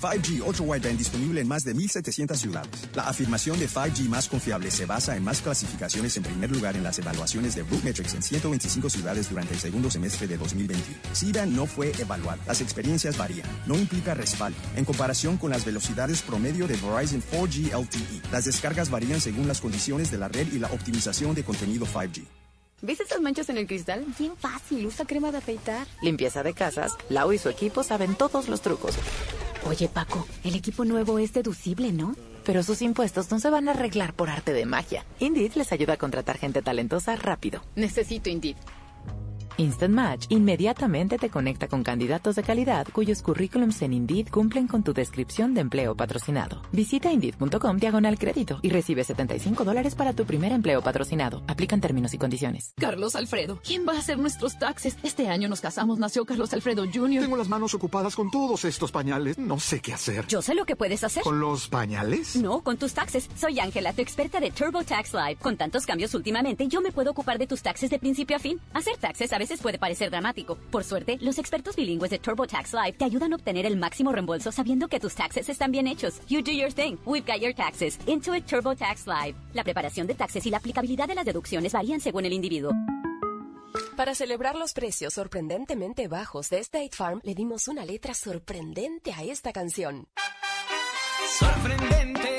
5G Ultra Wideband disponible en más de 1.700 ciudades. La afirmación de 5G más confiable se basa en más clasificaciones en primer lugar en las evaluaciones de Metrics en 125 ciudades durante el segundo semestre de 2021. SIDA no fue evaluado. Las experiencias varían. No implica respaldo. En comparación con las velocidades promedio de Verizon 4G LTE, las descargas varían según las condiciones de la red y la optimización de contenido 5G. ¿Ves esas manchas en el cristal? Bien fácil, usa crema de afeitar. Limpieza de casas, Lau y su equipo saben todos los trucos. Oye, Paco, el equipo nuevo es deducible, ¿no? Pero sus impuestos no se van a arreglar por arte de magia. Indeed les ayuda a contratar gente talentosa rápido. Necesito Indeed. Instant Match inmediatamente te conecta con candidatos de calidad cuyos currículums en Indeed cumplen con tu descripción de empleo patrocinado. Visita Indeed.com diagonal crédito y recibe 75 dólares para tu primer empleo patrocinado. Aplican términos y condiciones. Carlos Alfredo, ¿quién va a hacer nuestros taxes? Este año nos casamos, nació Carlos Alfredo Jr. Tengo las manos ocupadas con todos estos pañales. No sé qué hacer. Yo sé lo que puedes hacer. ¿Con los pañales? No, con tus taxes. Soy Ángela, tu experta de TurboTax Live. Con tantos cambios últimamente, yo me puedo ocupar de tus taxes de principio a fin. Hacer taxes a veces puede parecer dramático. Por suerte, los expertos bilingües de TurboTax Live te ayudan a obtener el máximo reembolso sabiendo que tus taxes están bien hechos. You do your thing. We've got your taxes. Intuit TurboTax Live. La preparación de taxes y la aplicabilidad de las deducciones varían según el individuo. Para celebrar los precios sorprendentemente bajos de State Farm, le dimos una letra sorprendente a esta canción. Sorprendente,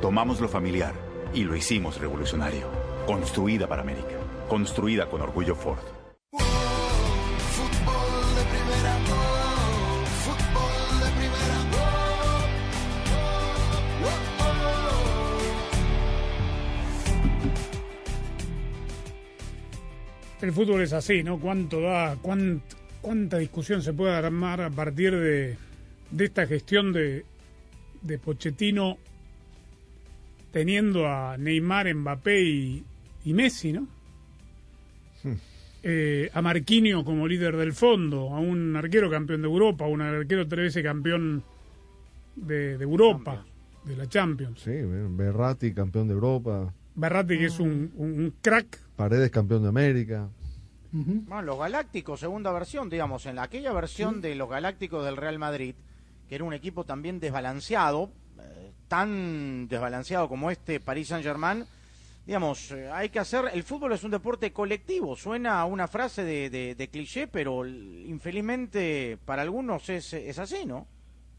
Tomamos lo familiar y lo hicimos revolucionario. Construida para América. Construida con orgullo Ford. El fútbol es así, ¿no? ¿Cuánto da, cuánt- cuánta discusión se puede armar a partir de, de esta gestión de, de Pochettino teniendo a Neymar, Mbappé y, y Messi, ¿no? Eh, a Marquinhos como líder del fondo, a un arquero campeón de Europa, a un arquero tres veces campeón de, de Europa, de la Champions. Sí, Berratti, campeón de Europa. Berratti, que es un, un- un crack. Paredes, campeón de América. Bueno, los Galácticos, segunda versión, digamos, en la- aquella versión de los Galácticos del Real Madrid, que era un equipo también desbalanceado, tan desbalanceado como este Paris Saint-Germain, digamos, eh, hay que hacer, el fútbol es un deporte colectivo, suena a una frase de, de- de cliché, pero infelizmente para algunos es, es así, ¿no?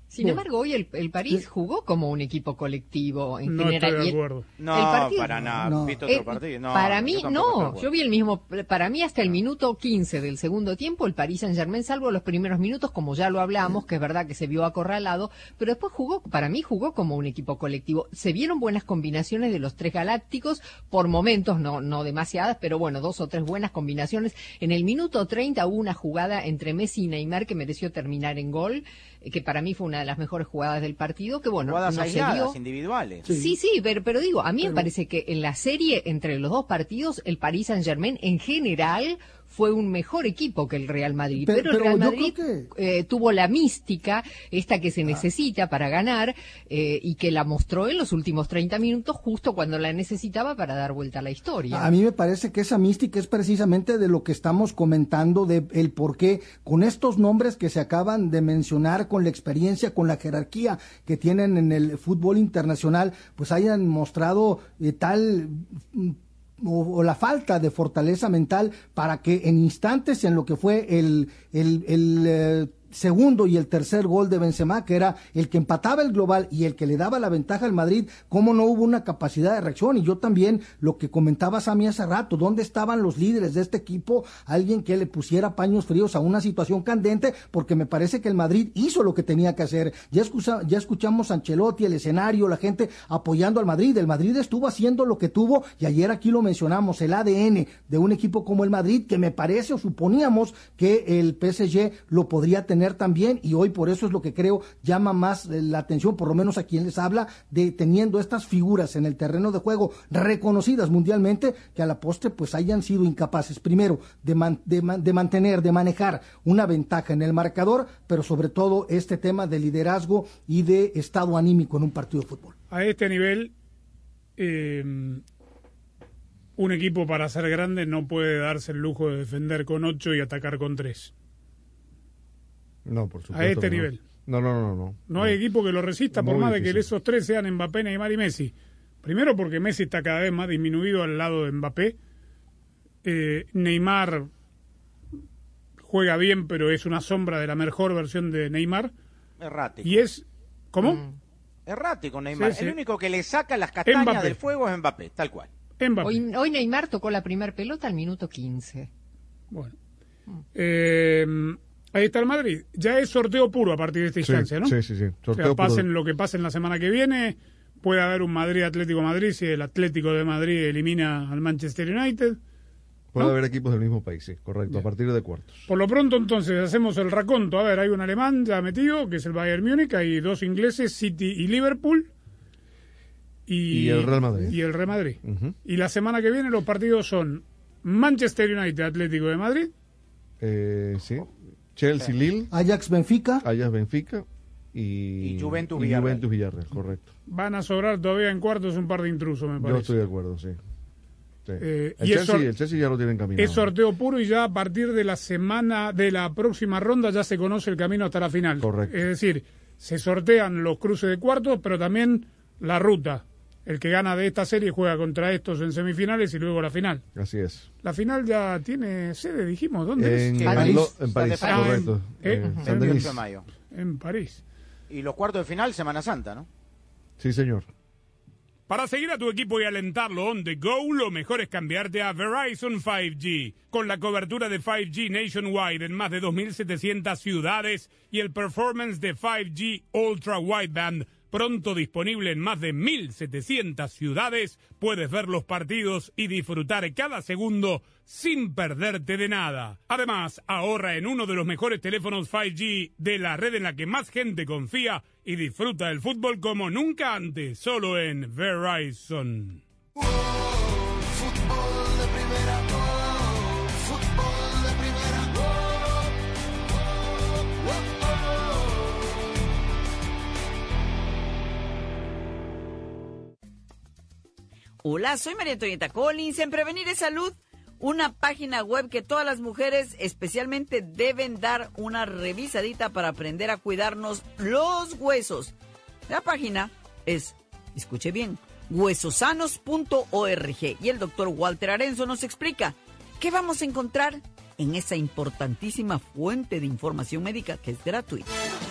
Sin embargo, hoy el, el París jugó como un equipo colectivo en No general. estoy de el- acuerdo. el No, partido- para nada. ¿Viste otro partido? No, para yo mí, de no. Yo vi el mismo. Para mí, hasta el minuto 15 del segundo tiempo, el Paris Saint-Germain, salvo los primeros minutos, como ya lo hablamos, que es verdad que se vio acorralado, pero después jugó, para mí, jugó como un equipo colectivo. Se vieron buenas combinaciones de los tres galácticos, por momentos, no, no demasiadas, pero bueno, dos o tres buenas combinaciones. En el minuto 30 hubo una jugada entre Messi y Neymar que mereció terminar en gol, eh, que para mí fue una de las mejores jugadas del partido, que bueno, Jugadas no se dio. individuales. Sí, sí, pero, pero digo, a mí me parece que en la serie entre los dos partidos, el Paris Saint Germain en general fue un mejor equipo que el Real Madrid. Pero- Pero, el Real Madrid eh, tuvo la mística, esta que se necesita para ganar, eh, y que la mostró en los últimos 30 minutos, justo cuando la necesitaba para dar vuelta a la historia. A mí me parece que esa mística es precisamente de lo que estamos comentando, de el por qué con estos nombres que se acaban de mencionar, con la experiencia, con la jerarquía que tienen en el fútbol internacional, pues hayan mostrado eh, tal o, o la falta de fortaleza mental para que en instantes en lo que fue el, el, el, eh, segundo y el tercer gol de Benzema, que era el que empataba el global y el que le daba la ventaja al Madrid, cómo no hubo una capacidad de reacción. Y yo también, lo que comentabas a mí hace rato, ¿dónde estaban los líderes de este equipo? Alguien que le pusiera paños fríos a una situación candente, porque me parece que el Madrid hizo lo que tenía que hacer. Ya, escucha, ya escuchamos a Ancelotti, el escenario, la gente apoyando al Madrid. El Madrid estuvo haciendo lo que tuvo y ayer aquí lo mencionamos, el ADN de un equipo como el Madrid, que me parece o suponíamos que el PSG lo podría tener también y hoy por eso es lo que creo llama más eh, la atención, por lo menos a quien les habla, de teniendo estas figuras en el terreno de juego reconocidas mundialmente, que a la postre pues hayan sido incapaces, primero, de, man- de, man- de mantener, de manejar una ventaja en el marcador, pero sobre todo este tema de liderazgo y de estado anímico en un partido de fútbol. A este nivel, eh, un equipo para ser grande no puede darse el lujo de defender con 8 y atacar con 3. No, por supuesto. A este no. nivel. No, no, no, no. No hay equipo que lo resista, por Muy más de que esos tres sean Mbappé, Neymar y Messi. Primero porque Messi está cada vez más disminuido al lado de Mbappé. Eh, Neymar juega bien, pero es una sombra de la mejor versión de Neymar. Errático. Y es... ¿Cómo? Errático, Neymar. Sí, sí. El único que le saca las castañas Mbappé. del fuego es Mbappé, tal cual. Hoy, hoy Neymar tocó la primer pelota al minuto 15. Bueno. Eh, ahí está el Madrid. Ya es sorteo puro a partir de esta Sí, instancia, ¿no? sí, sí, sí. O sea, pasen puro. lo que pase en la semana que viene. Puede haber un Madrid-Atlético Madrid si el Atlético de Madrid elimina al Manchester United. Puede ¿no? haber equipos del mismo país, sí, correcto, a partir de cuartos. Por lo pronto, entonces, hacemos el raconto. A ver, hay un alemán ya metido, que es el Bayern Múnich. Hay dos ingleses, City y Liverpool. Y, Y el Real Madrid. Y el Real Madrid. Y la semana que viene los partidos son Manchester United, Atlético de Madrid. Eh, sí. Chelsea, Lille, Ajax Benfica. Ajax Benfica y, Y Juventus y Villarreal. Juventus Villarreal, correcto. Van a sobrar todavía en cuartos un par de intrusos, me Yo parece. estoy de acuerdo, sí. Sí. Eh, el, y es Chelsea, sor- el Chelsea ya lo tienen caminado. Es sorteo puro y ya a partir de la semana de la próxima ronda ya se conoce el camino hasta la final. Correcto. Es decir, se sortean los cruces de cuartos, pero también la ruta. El que gana de esta serie juega contra estos en semifinales y luego la final. Así es. La final ya tiene sede, dijimos. ¿Dónde En, es? en Lo- en París, Ah, en- correcto. Eh, en- San 28 Denis. de mayo. En París. Y los cuartos de final, Semana Santa, ¿no? Sí, señor. Para seguir a tu equipo y alentarlo on the go, lo mejor es cambiarte a Verizon 5G. Con la cobertura de 5G nationwide en más de 2.700 ciudades y el performance de 5G Ultra Wideband pronto disponible en más de 1.700 ciudades, puedes ver los partidos y disfrutar cada segundo sin perderte de nada. Además, ahorra en uno de los mejores teléfonos 5G de la red en la que más gente confía y disfruta del fútbol como nunca antes, solo en Verizon. Hola, soy María Antonieta Collins. En Prevenir es Salud, una página web que todas las mujeres especialmente deben dar una revisadita para aprender a cuidarnos los huesos. La página es, escuche bien, huesosanos.org y el doctor Walter Arenzo nos explica qué vamos a encontrar en esa importantísima fuente de información médica que es gratuita.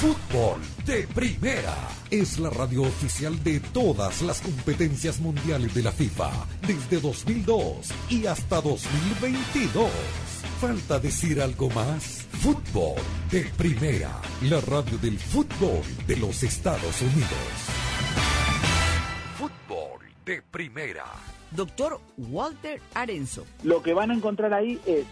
Fútbol de Primera es la radio oficial de todas las competencias mundiales de la FIFA desde 2002 y hasta 2022. ¿Falta decir algo más? Fútbol de Primera, la radio del fútbol de los Estados Unidos. Fútbol de Primera. Doctor Walter Arenzo. Lo que van a encontrar ahí es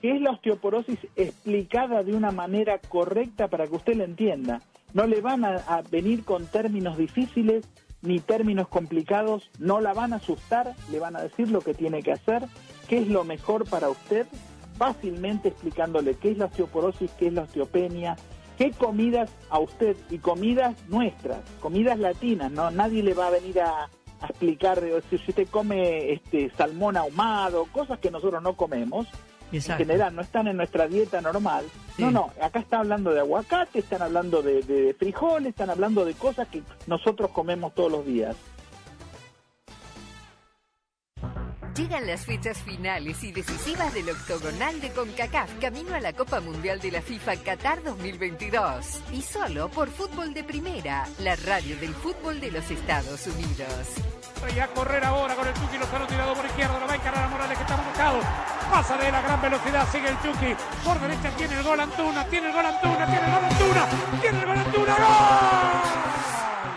qué es la osteoporosis explicada de una manera correcta para que usted la entienda. No le van a, venir con términos difíciles ni términos complicados, no la van a asustar, le van a decir lo que tiene que hacer, qué es lo mejor para usted, fácilmente explicándole qué es la osteoporosis, qué es la osteopenia, ¿Qué comidas a usted y comidas nuestras, comidas latinas? No, nadie le va a venir a, a explicar si usted come este salmón ahumado, cosas que nosotros no comemos. Exacto. En general no están en nuestra dieta normal. Sí. No, no, acá están hablando de aguacate, están hablando de, de frijoles, están hablando de cosas que nosotros comemos todos los días. Llegan las fechas finales y decisivas del octogonal de CONCACAF camino a la Copa Mundial de la FIFA Qatar 2022. Y solo por Fútbol de Primera, la radio del fútbol de los Estados Unidos. Y a correr ahora con el Chucky Lozano tirado por izquierda, lo va a encarar a Morales que está buscado. Pasa de la gran velocidad, sigue el Chucky. Por derecha tiene el gol Antuna, tiene el gol Antuna, tiene el gol Antuna, tiene el gol Antuna, ¡gol!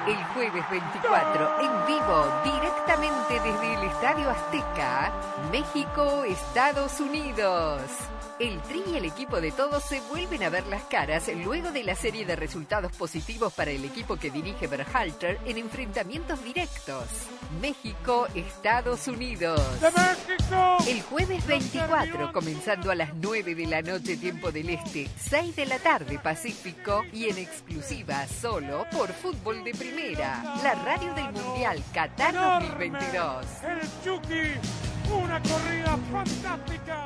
El jueves 24, en vivo, directamente desde el Estadio Azteca, México, Estados Unidos. El Tri y el equipo de todos se vuelven a ver las caras luego de la serie de resultados positivos para el equipo que dirige Berhalter en enfrentamientos directos. México, Estados Unidos. ¡De México! El jueves 24, comenzando a las 9 de la noche tiempo del Este, 6 de la tarde Pacífico y en exclusiva solo por Fútbol de Primera, la radio del Mundial Qatar 2022. El Chucky, una corrida fantástica.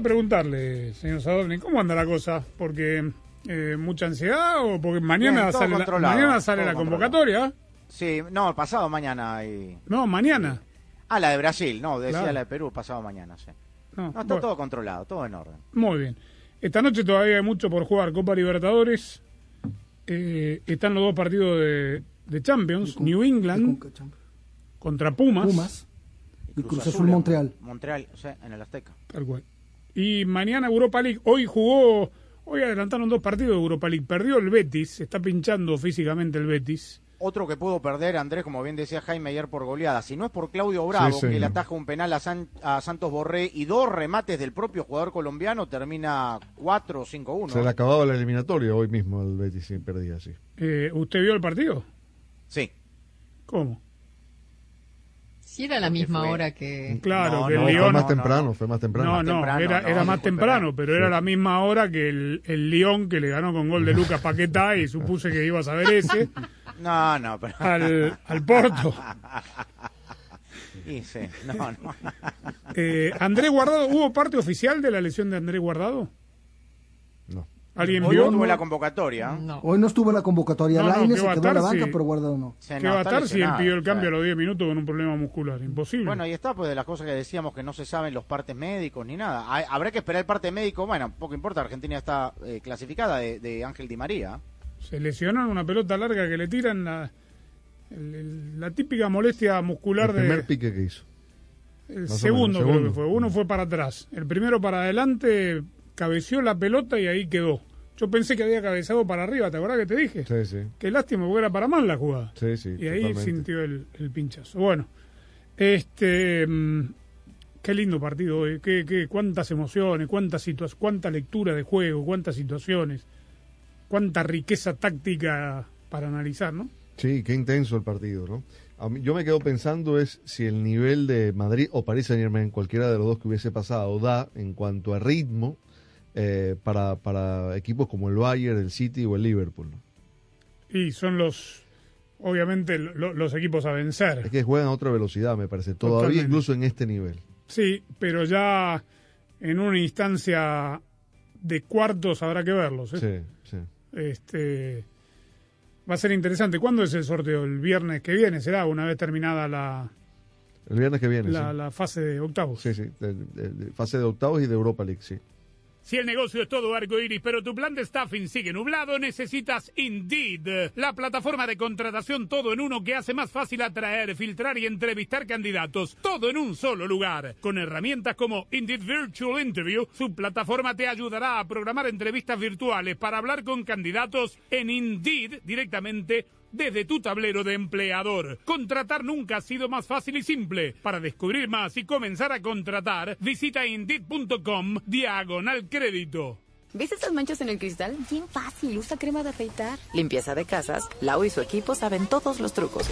Preguntarle, señor Sadovni, ¿cómo anda la cosa? Porque eh, mucha ansiedad o porque mañana Bien, sale la, mañana sale la convocatoria. Sí, no, pasado mañana. Y... No, mañana. Ah, la de Brasil, no, decía Claro. la de Perú, pasado mañana, sí. No, No, está bueno. todo controlado, todo en orden. Muy bien. Esta noche todavía hay mucho por jugar. Copa Libertadores. Eh, están los dos partidos de, de Champions. New England contra Pumas. Pumas y Cruz Azul Montreal. Montreal, o sea, en el Azteca. Tal cual. Y mañana Europa League. Hoy jugó. Hoy adelantaron dos partidos de Europa League. Perdió el Betis. Está pinchando físicamente el Betis. Otro que pudo perder, Andrés, como bien decía Jaime ayer por goleada. Si no es por Claudio Bravo, Sí, que le ataja un penal a, San- a Santos Borré y dos remates del propio jugador colombiano, termina 4 o 5-1. Se le acababa la eliminatoria hoy mismo el Betis y perdía así. Eh, ¿Usted vio el partido? Sí. ¿Cómo? Si era la misma fue- hora que... Claro, No, que no, el fue Lyon. más temprano, fue más temprano. No, Más no, temprano, era, no, era sí más fue temprano, pero era la misma hora que el, el Lyon que le ganó con gol de Lucas Paquetá y supuse que ibas a ver ese (laughs) No, no, pero... al, al Porto. Y sí, no, no. Eh, Andrés Guardado, ¿hubo parte oficial de la lesión de Andrés Guardado? No. ¿Alguien Hoy vio? No tuve la convocatoria. No. Hoy no estuvo en la convocatoria. No, no, Lainez ¿qué se va a quedó en la estar banca, si- pero guardado no. Se ¿Qué va a estar si él pidió el cambio a los 10 minutos con un problema muscular? Imposible. Bueno, ahí está, pues de las cosas que decíamos que no se saben los partes médicos ni nada. Hay- habrá que esperar el parte médico. Bueno, poco importa, Argentina está eh, clasificada de, de Ángel Di María. Se lesionó en una pelota larga que le tiran la, el- el- la típica molestia muscular El de... primer pique que hizo. El segundo, menos, creo que fue. Uno fue para atrás. El primero para adelante cabeció la pelota y ahí quedó. Yo pensé que había cabezado para arriba, ¿te acordás que te dije? Sí, sí. Qué lástima, porque era para mal la jugada. Sí, sí. y ahí totalmente. sintió el, el pinchazo. Bueno, este. mm, Qué lindo partido hoy. Qué, qué, cuántas emociones, cuántas cuánta lectura de juego, cuántas situaciones, cuánta riqueza táctica para analizar, ¿no? Sí, qué intenso el partido, ¿no? A mí- yo me quedo pensando es si el nivel de Madrid o París Saint Germain, cualquiera de los dos que hubiese pasado, da en cuanto a ritmo eh, para, para equipos como el Bayern, el City o el Liverpool. ¿no? Y son los, obviamente, lo- los equipos a vencer. Es que juegan a otra velocidad, me parece. Todavía Totalmente. incluso en este nivel. Sí, pero ya en una instancia de cuartos habrá que verlos. ¿eh? Sí, sí. Este, va a ser interesante. ¿Cuándo es el sorteo? ¿El viernes que viene? ¿Será una vez terminada la, El viernes que viene. la, sí. la fase de octavos? Sí, sí. de- de- de fase de octavos y de Europa League, sí. Si el negocio es todo arcoíris, pero tu plan de staffing sigue nublado, necesitas Indeed, la plataforma de contratación todo en uno que hace más fácil atraer, filtrar y entrevistar candidatos, todo en un solo lugar. Con herramientas como Indeed Virtual Interview, su plataforma te ayudará a programar entrevistas virtuales para hablar con candidatos en Indeed directamente desde tu tablero de empleador. Contratar nunca ha sido más fácil y simple. Para descubrir más y comenzar a contratar, visita indeed.com diagonal crédito. ¿Ves esas manchas en el cristal? Bien fácil, usa crema de afeitar. Limpieza de casas, Lau y su equipo saben todos los trucos.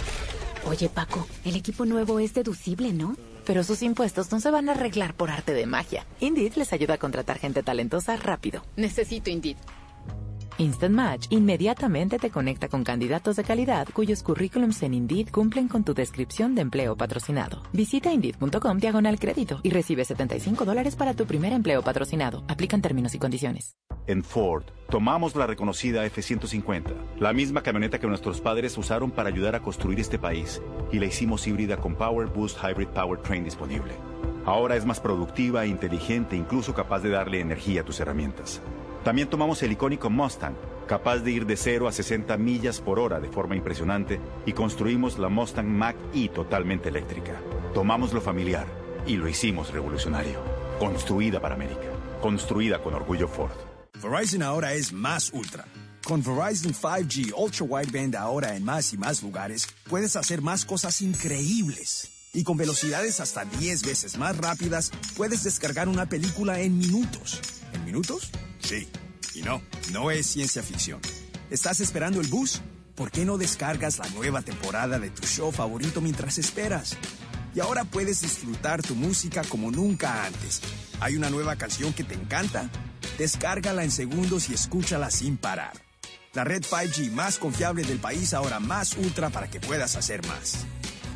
Oye, Paco, el equipo nuevo es deducible, ¿no? Pero sus impuestos no se van a arreglar por arte de magia. Indeed les ayuda a contratar gente talentosa rápido. Necesito Indeed. Instant Match inmediatamente te conecta con candidatos de calidad cuyos currículums en Indeed cumplen con tu descripción de empleo patrocinado. Visita Indeed.com diagonal crédito y recibe 75 dólares para tu primer empleo patrocinado. Aplican términos y condiciones. En Ford, tomamos la reconocida F-150, la misma camioneta que nuestros padres usaron para ayudar a construir este país, y la hicimos híbrida con Power Boost Hybrid Powertrain disponible. Ahora es más productiva, inteligente, incluso capaz de darle energía a tus herramientas. También tomamos el icónico Mustang, capaz de ir de 0 a 60 millas por hora de forma impresionante, y construimos la Mustang Mach-E totalmente eléctrica. Tomamos lo familiar y lo hicimos revolucionario. Construida para América. Construida con orgullo Ford. Verizon ahora es más ultra. Con Verizon 5G Ultra Wideband ahora en más y más lugares, puedes hacer más cosas increíbles. Y con velocidades hasta 10 veces más rápidas, puedes descargar una película en minutos. ¿En minutos? Sí. Y no, no es ciencia ficción. ¿Estás esperando el bus? ¿Por qué no descargas la nueva temporada de tu show favorito mientras esperas? Y ahora puedes disfrutar tu música como nunca antes. ¿Hay una nueva canción que te encanta? Descárgala en segundos y escúchala sin parar. La red 5G más confiable del país ahora más ultra para que puedas hacer más.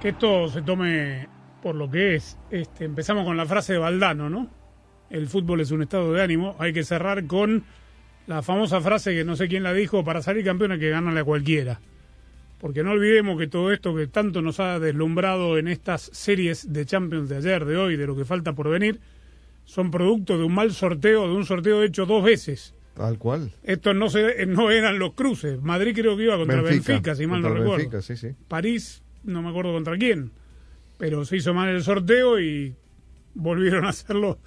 Que esto se tome por lo que es. Este, empezamos con la frase de Valdano, ¿no? El fútbol es un estado de ánimo. Hay que cerrar con la famosa frase que no sé quién la dijo, para salir campeón hay que ganarle a cualquiera. Porque no olvidemos que todo esto que tanto nos ha deslumbrado en estas series de Champions de ayer, de hoy, de lo que falta por venir, son producto de un mal sorteo, de un sorteo hecho dos veces. Tal cual. Estos no, se, no eran los cruces. Madrid creo que iba contra Benfica, si mal no recuerdo. Benfica, sí, sí. París, no me acuerdo contra quién. Pero se hizo mal el sorteo y volvieron a hacerlo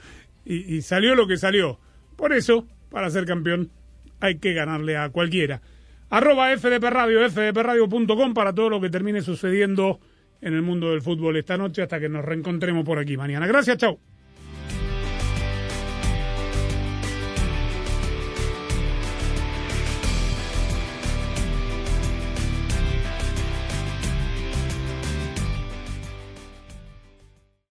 y, salió lo que salió. Por eso, para ser campeón, hay que ganarle a cualquiera. Arroba FDP Radio, fdpradio.com para todo lo que termine sucediendo en el mundo del fútbol esta noche hasta que nos reencontremos por aquí mañana. Gracias, chao.